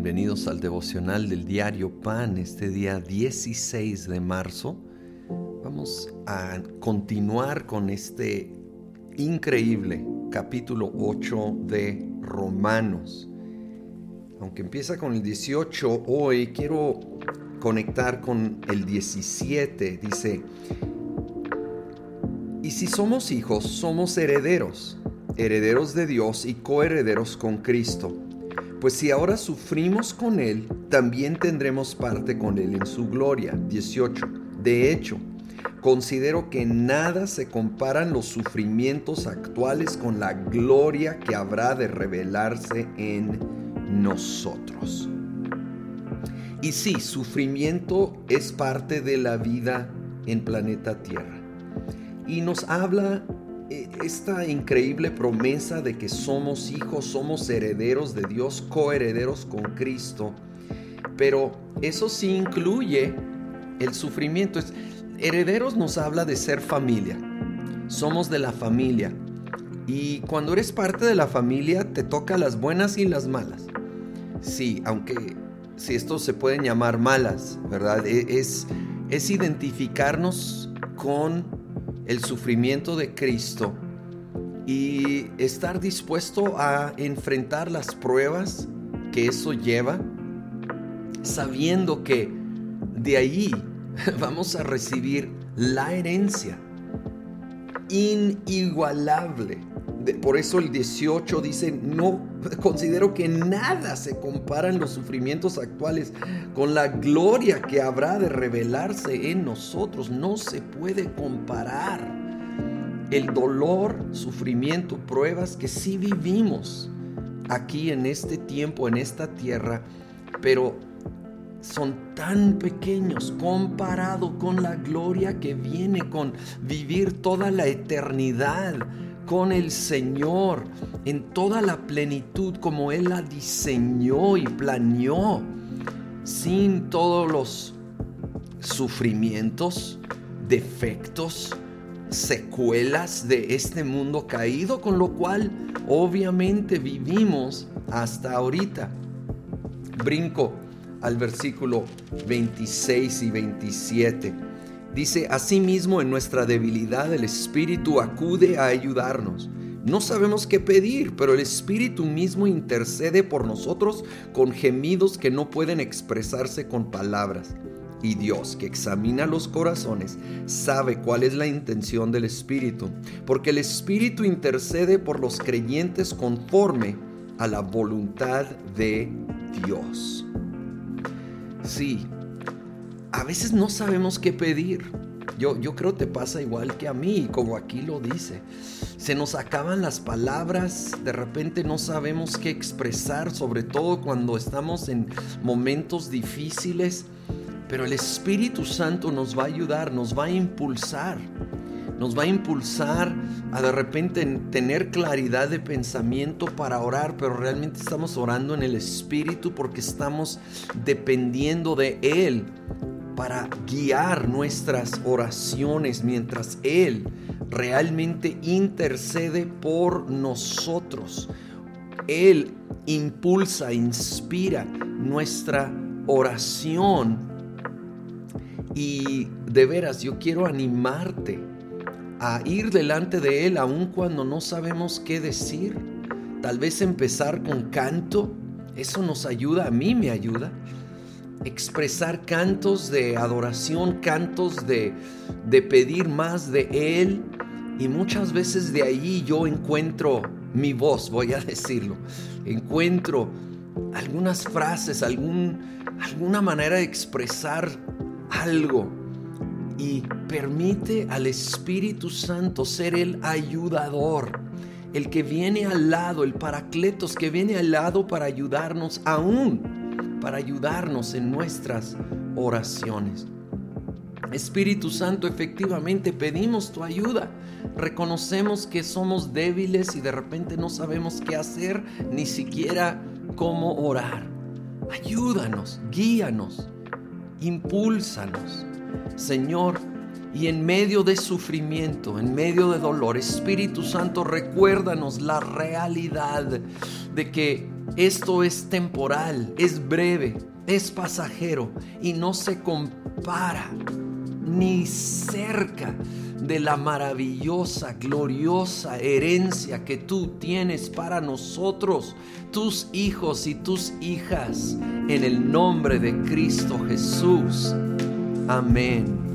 Bienvenidos al devocional del diario Pan, este día 16 de marzo. Vamos a continuar con este increíble capítulo 8 de Romanos. Aunque empieza con el 18, hoy quiero conectar con el 17. Dice, y si somos hijos, somos herederos, herederos de Dios y coherederos con Cristo pues si ahora sufrimos con Él, también tendremos parte con Él en su gloria. 18. De hecho, considero que nada se comparan los sufrimientos actuales con la gloria que habrá de revelarse en nosotros. Y sí, sufrimiento es parte de la vida en planeta Tierra. Y nos habla esta increíble promesa de que somos hijos, somos herederos de Dios, coherederos con Cristo. Pero eso sí incluye el sufrimiento. Herederos nos habla de ser familia. Somos de la familia. Y cuando eres parte de la familia te toca las buenas y las malas. Sí, aunque si esto se pueden llamar malas, ¿verdad? E, es, es identificarnos con el sufrimiento de Cristo y estar dispuesto a enfrentar las pruebas que eso lleva, sabiendo que de ahí vamos a recibir la herencia inigualable. Por eso el 18 dice, no, considero que nada se compara en los sufrimientos actuales con la gloria que habrá de revelarse en nosotros. No se puede comparar el dolor, sufrimiento, pruebas que sí vivimos aquí en este tiempo, en esta tierra, pero son tan pequeños comparado con la gloria que viene con vivir toda la eternidad con el Señor en toda la plenitud como Él la diseñó y planeó, sin todos los sufrimientos, defectos, secuelas de este mundo caído, con lo cual obviamente vivimos hasta ahorita. Brinco al versículo 26 y 27 Dice, asimismo en nuestra debilidad el Espíritu acude a ayudarnos. No sabemos qué pedir, pero el Espíritu mismo intercede por nosotros con gemidos que no pueden expresarse con palabras. Y Dios, que examina los corazones, sabe cuál es la intención del Espíritu, porque el Espíritu intercede por los creyentes conforme a la voluntad de Dios. Sí, a veces no sabemos qué pedir. Yo, yo creo te pasa igual que a mí, como aquí lo dice. Se nos acaban las palabras, de repente no sabemos qué expresar, sobre todo cuando estamos en momentos difíciles, pero el Espíritu Santo nos va a ayudar, nos va a impulsar, nos va a impulsar a de repente tener claridad de pensamiento para orar, pero realmente estamos orando en el Espíritu porque estamos dependiendo de Él para guiar nuestras oraciones mientras Él realmente intercede por nosotros. Él impulsa, inspira nuestra oración. Y de veras, yo quiero animarte a ir delante de Él aun cuando no sabemos qué decir. Tal vez empezar con canto, eso nos ayuda, a mí me ayuda expresar cantos de adoración, cantos de, de pedir más de Él. Y muchas veces de ahí yo encuentro mi voz, voy a decirlo. Encuentro algunas frases, algún, alguna manera de expresar algo. Y permite al Espíritu Santo ser el ayudador, el que viene al lado, el paracletos que viene al lado para ayudarnos aún para ayudarnos en nuestras oraciones. Espíritu Santo, efectivamente pedimos tu ayuda. Reconocemos que somos débiles y de repente no sabemos qué hacer, ni siquiera cómo orar. Ayúdanos, guíanos, impúlsanos. Señor, Y en medio de sufrimiento, en medio de dolor, Espíritu Santo, recuérdanos la realidad de que esto es temporal, es breve, es pasajero y no se compara ni cerca de la maravillosa, gloriosa herencia que tú tienes para nosotros, tus hijos y tus hijas, en el nombre de Cristo Jesús. Amén.